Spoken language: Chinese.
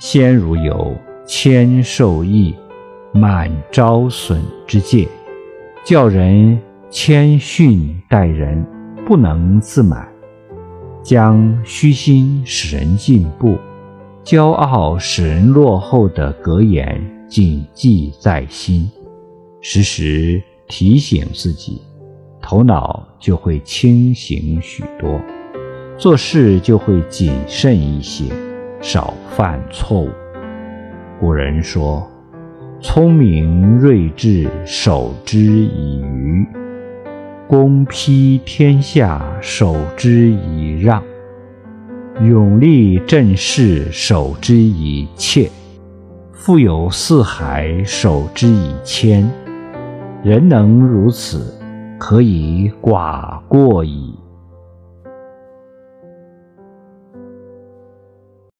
先如有谦受益、满招损之戒，教人谦逊待人，不能自满，将虚心使人进步，骄傲使人落后的格言谨记在心，时时提醒自己，头脑就会清醒许多，做事就会谨慎一些。少犯错误。古人说：“聪明睿智，守之以愚；公披天下，守之以让；勇立正事，守之以怯；富有四海，守之以谦。人能如此，可以寡过矣。”